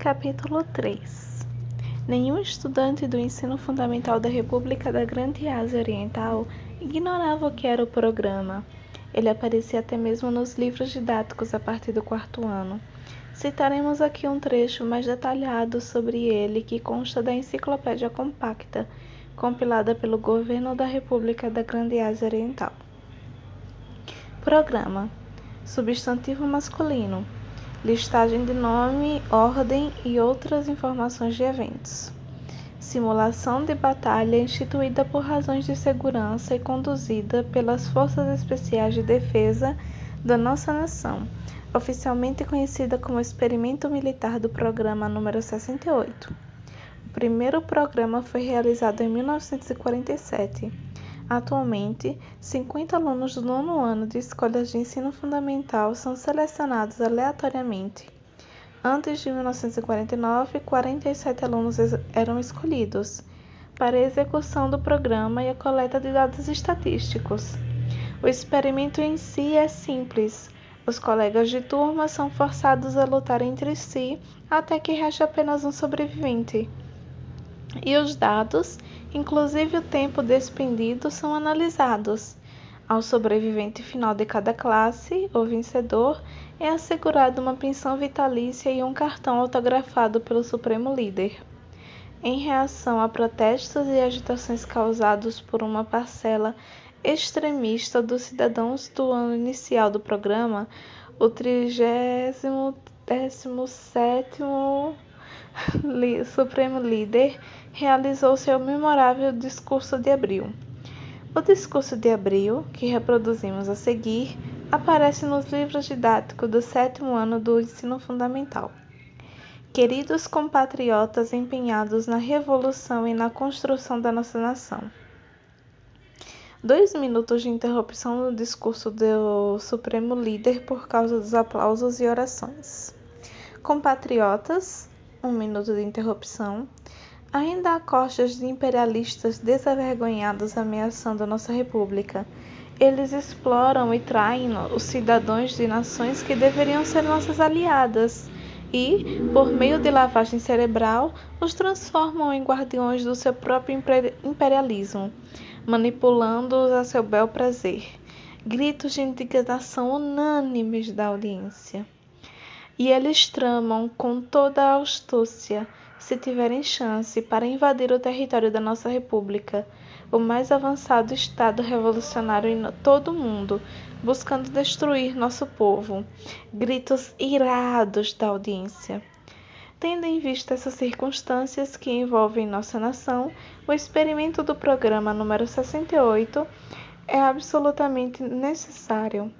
Capítulo 3 Nenhum estudante do ensino fundamental da República da Grande Ásia Oriental ignorava o que era o programa. Ele aparecia até mesmo nos livros didáticos a partir do quarto ano. Citaremos aqui um trecho mais detalhado sobre ele que consta da Enciclopédia Compacta, compilada pelo Governo da República da Grande Ásia Oriental. Programa Substantivo masculino listagem de nome, ordem e outras informações de eventos. Simulação de batalha instituída por razões de segurança e conduzida pelas Forças Especiais de Defesa da nossa nação, oficialmente conhecida como Experimento Militar do Programa número 68. O primeiro programa foi realizado em 1947 Atualmente, 50 alunos do nono ano de escolas de ensino fundamental são selecionados aleatoriamente. Antes de 1949, 47 alunos eram escolhidos para a execução do programa e a coleta de dados estatísticos. O experimento em si é simples. Os colegas de turma são forçados a lutar entre si até que reste apenas um sobrevivente. E os dados Inclusive o tempo despendido são analisados. Ao sobrevivente final de cada classe, o vencedor, é assegurada uma pensão vitalícia e um cartão autografado pelo Supremo Líder. Em reação a protestos e agitações causados por uma parcela extremista dos cidadãos do ano inicial do programa, o 37 Supremo Líder realizou seu memorável discurso de abril. O discurso de abril, que reproduzimos a seguir, aparece nos livros didáticos do sétimo ano do ensino fundamental. Queridos compatriotas empenhados na revolução e na construção da nossa nação. Dois minutos de interrupção no discurso do Supremo Líder por causa dos aplausos e orações. Compatriotas, um minuto de interrupção. Ainda há costas de imperialistas desavergonhados ameaçando nossa república. Eles exploram e traem os cidadãos de nações que deveriam ser nossas aliadas e, por meio de lavagem cerebral, os transformam em guardiões do seu próprio imperialismo, manipulando-os a seu bel prazer. Gritos de indignação unânimes da audiência. E eles tramam com toda a astúcia se tiverem chance, para invadir o território da nossa República, o mais avançado Estado revolucionário em todo o mundo, buscando destruir nosso povo. Gritos irados da audiência. Tendo em vista essas circunstâncias que envolvem nossa nação, o experimento do programa número 68 é absolutamente necessário.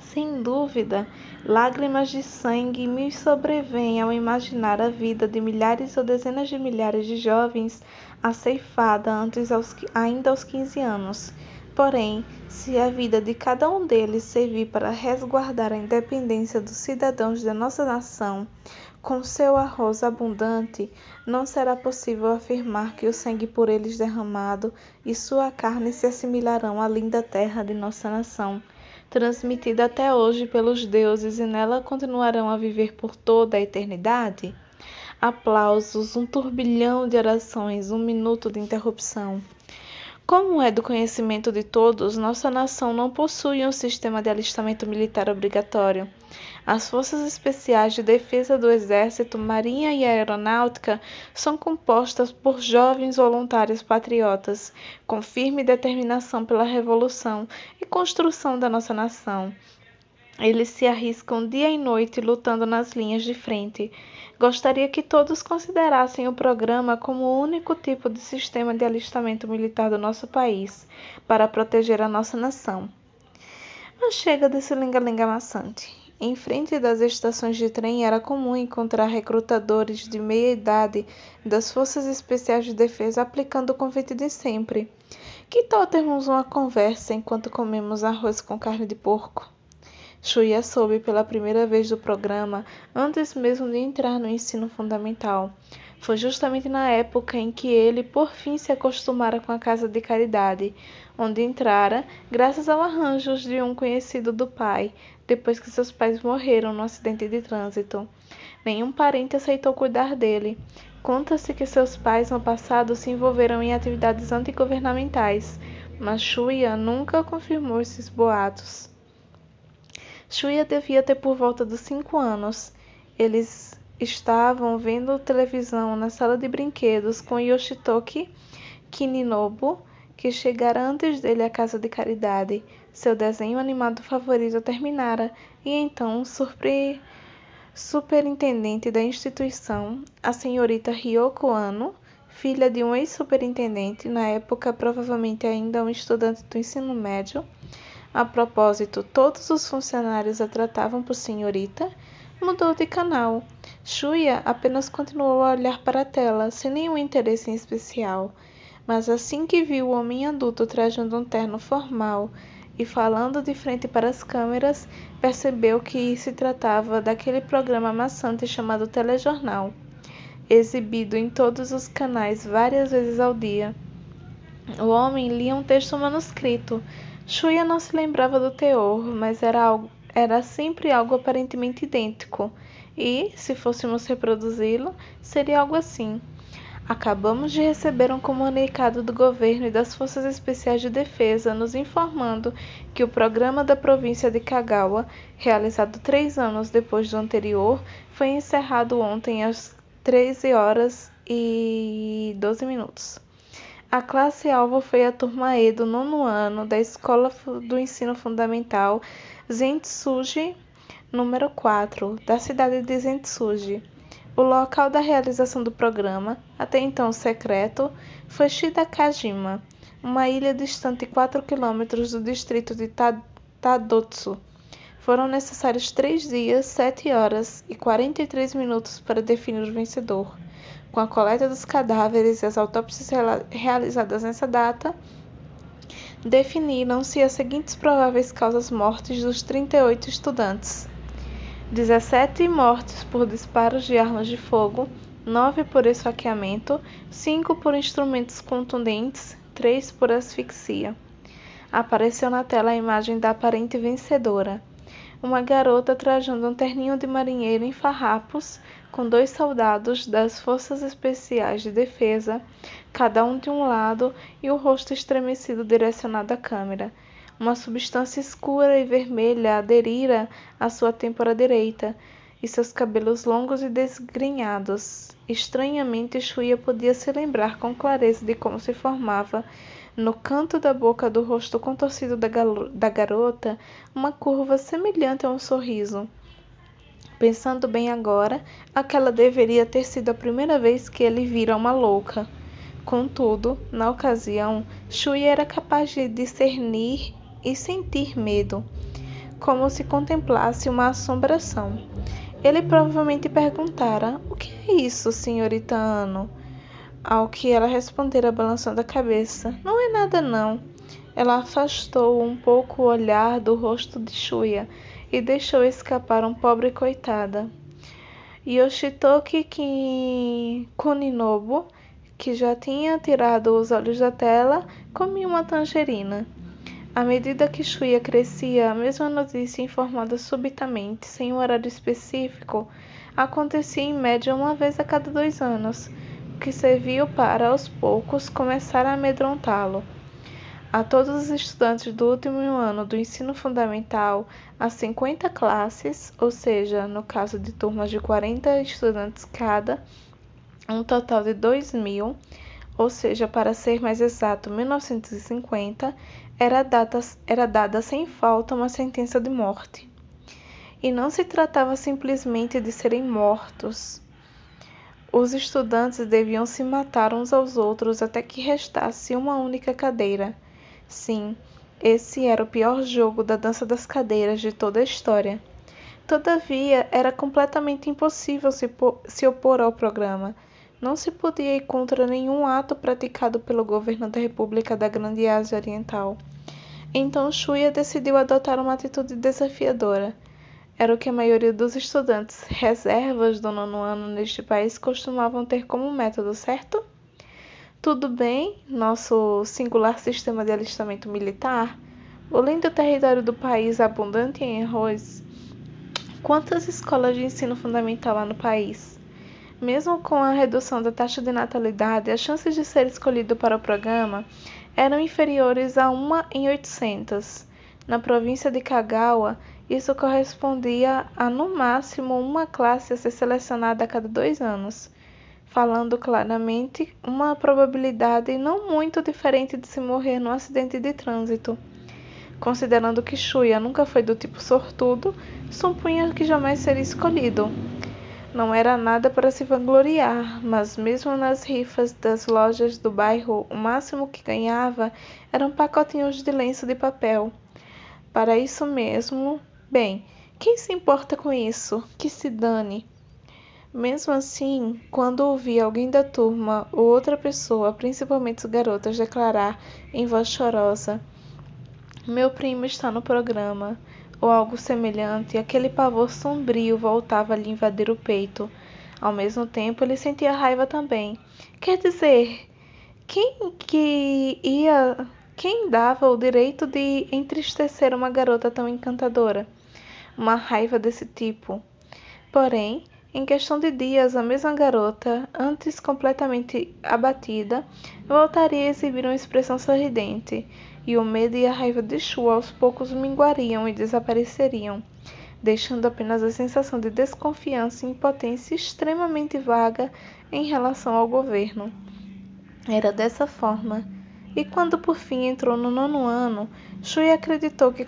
Sem dúvida, lágrimas de sangue me sobrevêm ao imaginar a vida de milhares ou dezenas de milhares de jovens aceifada antes aos, ainda aos 15 anos. Porém, se a vida de cada um deles servir para resguardar a independência dos cidadãos da nossa nação, com seu arroz abundante, não será possível afirmar que o sangue por eles derramado e sua carne se assimilarão à linda terra de nossa nação transmitida até hoje pelos deuses e nela continuarão a viver por toda a eternidade? Aplausos, um turbilhão de orações, um minuto de interrupção. Como é do conhecimento de todos, nossa nação não possui um sistema de alistamento militar obrigatório. As Forças Especiais de Defesa do Exército, Marinha e Aeronáutica são compostas por jovens voluntários patriotas, com firme determinação pela revolução e construção da nossa nação. Eles se arriscam dia e noite lutando nas linhas de frente. Gostaria que todos considerassem o programa como o único tipo de sistema de alistamento militar do nosso país para proteger a nossa nação. Mas chega desse linga-linga maçante. Em frente das estações de trem era comum encontrar recrutadores de meia idade das Forças Especiais de Defesa aplicando o convite de sempre. Que tal termos uma conversa enquanto comemos arroz com carne de porco? Shuya soube pela primeira vez do programa antes mesmo de entrar no ensino fundamental. Foi justamente na época em que ele por fim se acostumara com a casa de caridade, onde entrara graças ao arranjo de um conhecido do pai, depois que seus pais morreram no acidente de trânsito. Nenhum parente aceitou cuidar dele. Conta-se que seus pais no passado se envolveram em atividades antigovernamentais, mas Shuya nunca confirmou esses boatos. Shuya devia ter por volta dos cinco anos. Eles estavam vendo televisão na sala de brinquedos com Yoshitoki Kininobu, que chegara antes dele à casa de caridade. Seu desenho animado favorito terminara, e então, surpre... superintendente da instituição, a senhorita Ryoko Ano, filha de um ex-superintendente, na época provavelmente ainda um estudante do ensino médio, a propósito, todos os funcionários a tratavam por senhorita, mudou de canal. Shuya apenas continuou a olhar para a tela, sem nenhum interesse em especial. Mas assim que viu o homem adulto trajando um terno formal e falando de frente para as câmeras, percebeu que se tratava daquele programa maçante chamado telejornal, exibido em todos os canais várias vezes ao dia. O homem lia um texto manuscrito. Shuya não se lembrava do teor, mas era, algo, era sempre algo aparentemente idêntico, e, se fôssemos reproduzi-lo, seria algo assim. Acabamos de receber um comunicado do governo e das Forças Especiais de Defesa nos informando que o programa da província de Kagawa, realizado três anos depois do anterior, foi encerrado ontem às 13 horas e 12 minutos. A classe-alvo foi a turma E do nono ano da Escola do Ensino Fundamental Zentsuji número 4, da cidade de Zentsuji. O local da realização do programa, até então secreto, foi Shidakajima, uma ilha distante 4 quilômetros do distrito de Tadotsu. Foram necessários três dias, 7 horas e 43 minutos para definir o vencedor. Com a coleta dos cadáveres e as autópsias realizadas nessa data, definiram-se as seguintes prováveis causas mortes dos 38 estudantes. 17 mortes por disparos de armas de fogo, 9 por esfaqueamento, 5 por instrumentos contundentes, 3 por asfixia. Apareceu na tela a imagem da aparente vencedora. Uma garota trajando um terninho de marinheiro em farrapos, com dois soldados das Forças Especiais de Defesa, cada um de um lado, e o rosto estremecido direcionado à câmera. Uma substância escura e vermelha aderira à sua têmpora direita, e seus cabelos longos e desgrenhados. Estranhamente, Shuya podia se lembrar com clareza de como se formava, no canto da boca do rosto contorcido da, da garota, uma curva semelhante a um sorriso. Pensando bem agora, aquela deveria ter sido a primeira vez que ele vira uma louca. Contudo, na ocasião, Shuya era capaz de discernir e sentir medo, como se contemplasse uma assombração. Ele provavelmente perguntara: O que é isso, senhorita Ano? Ao que ela respondera, balançando a cabeça: Não é nada, não. Ela afastou um pouco o olhar do rosto de Shuya e deixou escapar um pobre coitada. Yoshitoki Kuninobu, que já tinha tirado os olhos da tela, comia uma tangerina. À medida que Shuya crescia, a mesma notícia informada subitamente, sem um horário específico, acontecia em média uma vez a cada dois anos, o que serviu para, aos poucos, começar a amedrontá-lo. A todos os estudantes do último ano do ensino fundamental, a 50 classes, ou seja, no caso de turmas de 40 estudantes cada, um total de 2 mil, ou seja, para ser mais exato, 1950, era dada, era dada sem falta uma sentença de morte. E não se tratava simplesmente de serem mortos. Os estudantes deviam se matar uns aos outros até que restasse uma única cadeira. Sim, esse era o pior jogo da dança das cadeiras de toda a história. Todavia, era completamente impossível se, se opor ao programa não se podia ir contra nenhum ato praticado pelo governo da República da Grande Ásia Oriental. Então Shuya decidiu adotar uma atitude desafiadora. Era o que a maioria dos estudantes reservas do nono ano neste país costumavam ter como método, certo? Tudo bem, nosso singular sistema de alistamento militar, o lindo território do país abundante em arroz, Quantas escolas de ensino fundamental há no país? Mesmo com a redução da taxa de natalidade, as chances de ser escolhido para o programa eram inferiores a 1 em 800. Na província de Kagawa, isso correspondia a no máximo uma classe a ser selecionada a cada dois anos, falando claramente uma probabilidade não muito diferente de se morrer num acidente de trânsito. Considerando que Shuya nunca foi do tipo sortudo, supunha que jamais seria escolhido. Não era nada para se vangloriar, mas mesmo nas rifas das lojas do bairro, o máximo que ganhava eram pacotinhos de lenço de papel. Para isso mesmo, bem, quem se importa com isso? Que se dane. Mesmo assim, quando ouvi alguém da turma ou outra pessoa, principalmente os garotas, declarar em voz chorosa: Meu primo está no programa ou algo semelhante, aquele pavor sombrio voltava a lhe invadir o peito. Ao mesmo tempo, ele sentia raiva também. Quer dizer, quem que ia, quem dava o direito de entristecer uma garota tão encantadora? Uma raiva desse tipo. Porém, em questão de dias, a mesma garota, antes completamente abatida, voltaria a exibir uma expressão sorridente e o medo e a raiva de Shu aos poucos minguariam e desapareceriam, deixando apenas a sensação de desconfiança e impotência extremamente vaga em relação ao governo. Era dessa forma. E quando por fim entrou no nono ano, Shui acreditou que,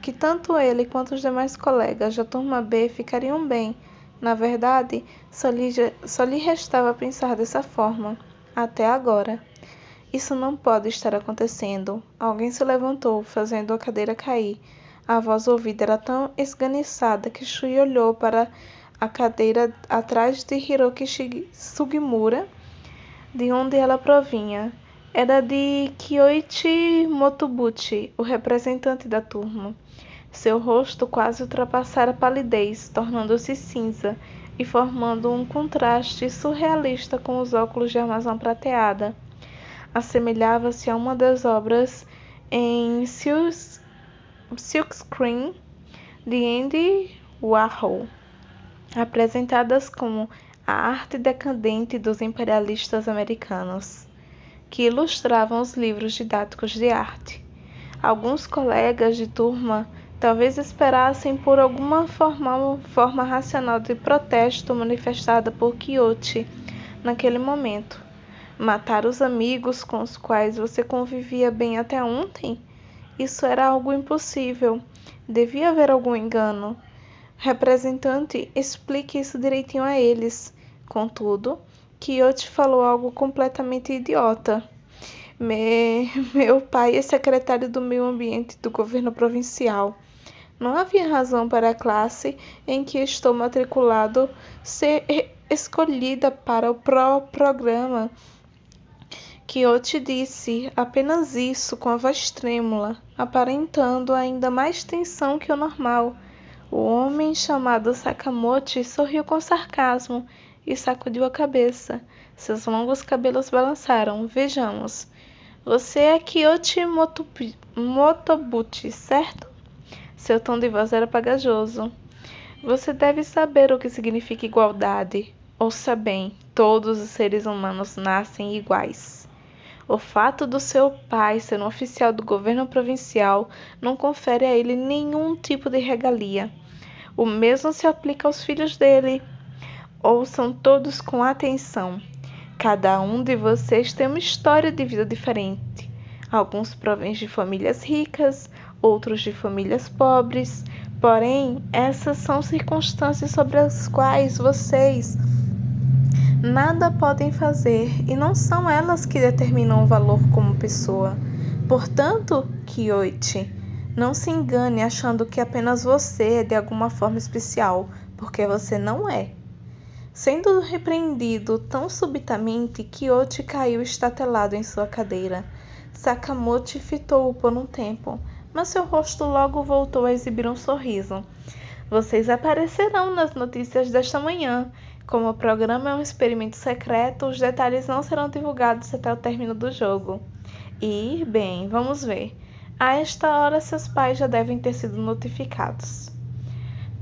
que tanto ele quanto os demais colegas da turma B ficariam bem. Na verdade, só lhe, só lhe restava pensar dessa forma, até agora. Isso não pode estar acontecendo. Alguém se levantou, fazendo a cadeira cair. A voz ouvida era tão esganiçada que Shui olhou para a cadeira atrás de Hiroki Sugimura, de onde ela provinha. Era de Kyoichi Motobuchi, o representante da turma. Seu rosto quase ultrapassara a palidez, tornando-se cinza e formando um contraste surrealista com os óculos de armação prateada assemelhava-se a uma das obras em silkscreen de Andy Warhol, apresentadas como a arte decadente dos imperialistas americanos, que ilustravam os livros didáticos de arte. Alguns colegas de turma talvez esperassem por alguma forma, forma racional de protesto manifestada por Quixote naquele momento Matar os amigos com os quais você convivia bem até ontem? Isso era algo impossível. Devia haver algum engano. Representante, explique isso direitinho a eles. Contudo, Kyoto falou algo completamente idiota. Me... Meu pai é secretário do meio ambiente do governo provincial. Não havia razão para a classe em que estou matriculado ser escolhida para o pro programa que eu te disse apenas isso com a voz trêmula, aparentando ainda mais tensão que o normal. O homem chamado Sakamoto sorriu com sarcasmo e sacudiu a cabeça. Seus longos cabelos balançaram. Vejamos. Você é Kyochi Motobuchi, certo? Seu tom de voz era pagajoso. Você deve saber o que significa igualdade. Ouça bem: todos os seres humanos nascem iguais. O fato do seu pai ser um oficial do governo provincial não confere a ele nenhum tipo de regalia. O mesmo se aplica aos filhos dele. Ouçam todos com atenção. Cada um de vocês tem uma história de vida diferente. Alguns provêm de famílias ricas, outros de famílias pobres. Porém, essas são circunstâncias sobre as quais vocês nada podem fazer e não são elas que determinam o valor como pessoa. Portanto, Kyoichi, não se engane achando que apenas você é de alguma forma especial, porque você não é. Sendo repreendido tão subitamente, Kyoichi caiu estatelado em sua cadeira. Sakamoto fitou-o por um tempo, mas seu rosto logo voltou a exibir um sorriso. Vocês aparecerão nas notícias desta manhã como o programa é um experimento secreto, os detalhes não serão divulgados até o término do jogo. E, bem, vamos ver. A esta hora seus pais já devem ter sido notificados.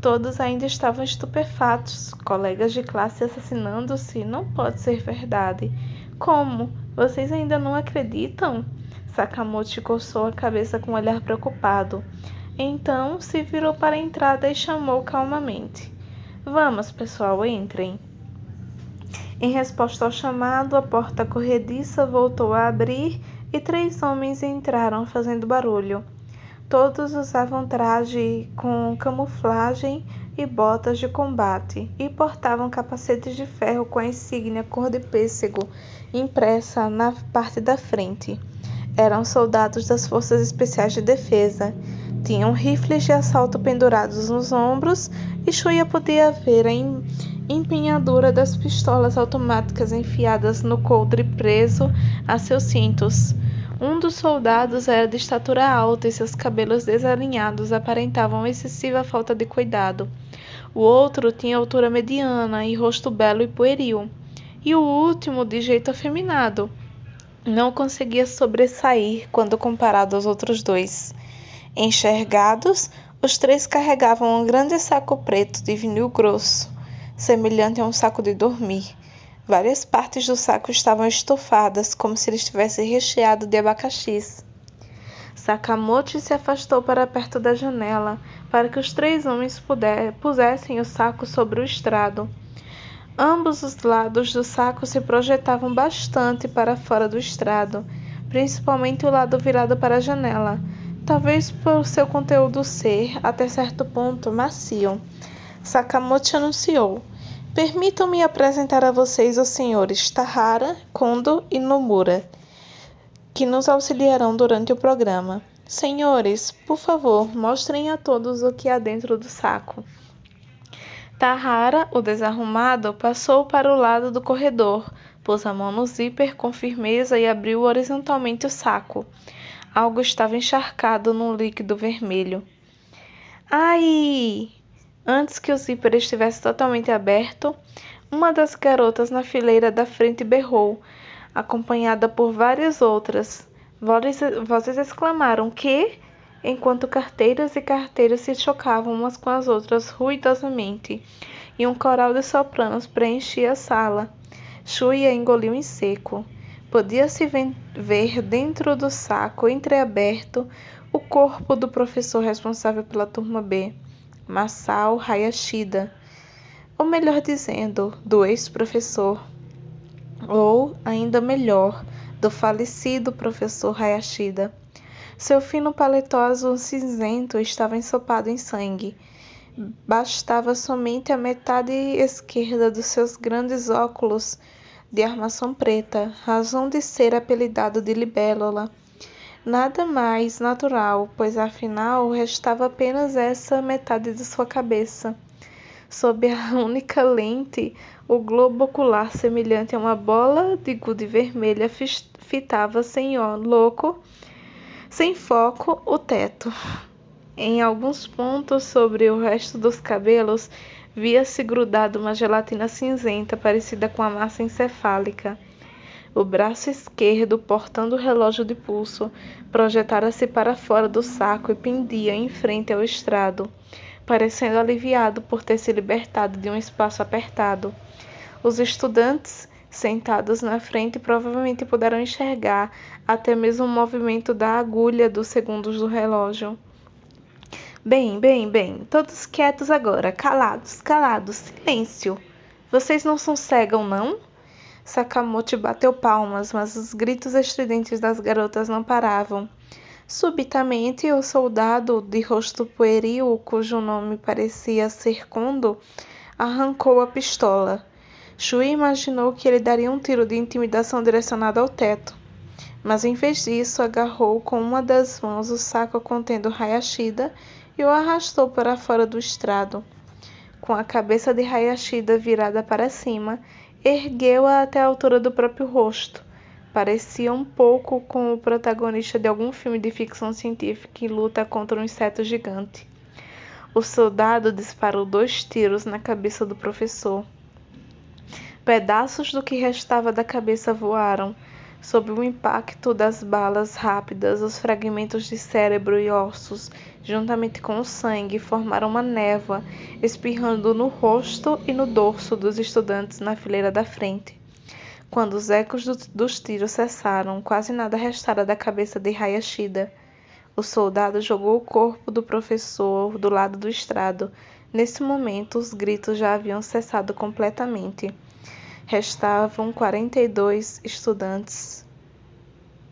Todos ainda estavam estupefatos. Colegas de classe assassinando-se não pode ser verdade. Como? Vocês ainda não acreditam? Sakamoto coçou a cabeça com um olhar preocupado. Então se virou para a entrada e chamou calmamente: Vamos, pessoal, entrem. Em resposta ao chamado, a porta corrediça voltou a abrir e três homens entraram fazendo barulho. Todos usavam traje com camuflagem e botas de combate e portavam capacetes de ferro com a insígnia cor de pêssego impressa na parte da frente. Eram soldados das Forças Especiais de Defesa. Tinham rifles de assalto pendurados nos ombros e Shuya podia ver a empenhadura das pistolas automáticas enfiadas no coldre preso a seus cintos. Um dos soldados era de estatura alta e seus cabelos desalinhados aparentavam excessiva falta de cuidado. O outro tinha altura mediana e rosto belo e pueril. E o último de jeito afeminado. Não conseguia sobressair quando comparado aos outros dois. Enxergados, os três carregavam um grande saco preto de vinil grosso, semelhante a um saco de dormir Várias partes do saco estavam estofadas, como se ele estivesse recheado de abacaxis. Sakamoto se afastou para perto da janela, para que os três homens puder, pusessem o saco sobre o estrado. Ambos os lados do saco se projetavam bastante para fora do estrado, principalmente o lado virado para a janela, talvez por seu conteúdo ser, até certo ponto, macio. Sakamoto anunciou. Permitam-me apresentar a vocês os senhores Tahara, Kondo e Nomura, que nos auxiliarão durante o programa. Senhores, por favor, mostrem a todos o que há dentro do saco. Tahara, o desarrumado, passou para o lado do corredor, pôs a mão no zíper com firmeza e abriu horizontalmente o saco. Algo estava encharcado num líquido vermelho. Ai! Antes que o zíper estivesse totalmente aberto, uma das garotas na fileira da frente berrou, acompanhada por várias outras. Vozes exclamaram que, enquanto carteiras e carteiras se chocavam umas com as outras ruidosamente, e um coral de sopranos preenchia a sala. Shuya engoliu em seco. Podia-se ver dentro do saco entreaberto o corpo do professor responsável pela turma B. Masao Hayashida, ou melhor dizendo, do ex-professor, ou ainda melhor, do falecido professor Hayashida. Seu fino paletó azul cinzento estava ensopado em sangue. Bastava somente a metade esquerda dos seus grandes óculos de armação preta, razão de ser apelidado de libélula Nada mais natural, pois afinal restava apenas essa metade de sua cabeça. Sob a única lente, o globo ocular semelhante a uma bola de gude vermelha fitava sem ó, louco, sem foco, o teto. Em alguns pontos sobre o resto dos cabelos via-se grudado uma gelatina cinzenta parecida com a massa encefálica. O braço esquerdo, portando o relógio de pulso, projetara-se para fora do saco e pendia em frente ao estrado, parecendo aliviado por ter se libertado de um espaço apertado. Os estudantes, sentados na frente, provavelmente puderam enxergar até mesmo o movimento da agulha dos segundos do relógio. Bem, bem, bem, todos quietos agora, calados, calados, silêncio. Vocês não são cegos, não? Sakamoto bateu palmas, mas os gritos estridentes das garotas não paravam. Subitamente, o soldado de rosto pueril, cujo nome parecia ser Kondo, arrancou a pistola. Shui imaginou que ele daria um tiro de intimidação direcionado ao teto, mas em vez disso, agarrou com uma das mãos o saco contendo Hayashida e o arrastou para fora do estrado. Com a cabeça de Hayashida virada para cima, ergueu-a até a altura do próprio rosto. Parecia um pouco com o protagonista de algum filme de ficção científica que luta contra um inseto gigante. O soldado disparou dois tiros na cabeça do professor. Pedaços do que restava da cabeça voaram. Sob o impacto das balas rápidas, os fragmentos de cérebro e ossos juntamente com o sangue, formaram uma névoa, espirrando no rosto e no dorso dos estudantes na fileira da frente. Quando os ecos do, dos tiros cessaram, quase nada restara da cabeça de Hayashida. O soldado jogou o corpo do professor do lado do estrado. Nesse momento, os gritos já haviam cessado completamente. Restavam 42 estudantes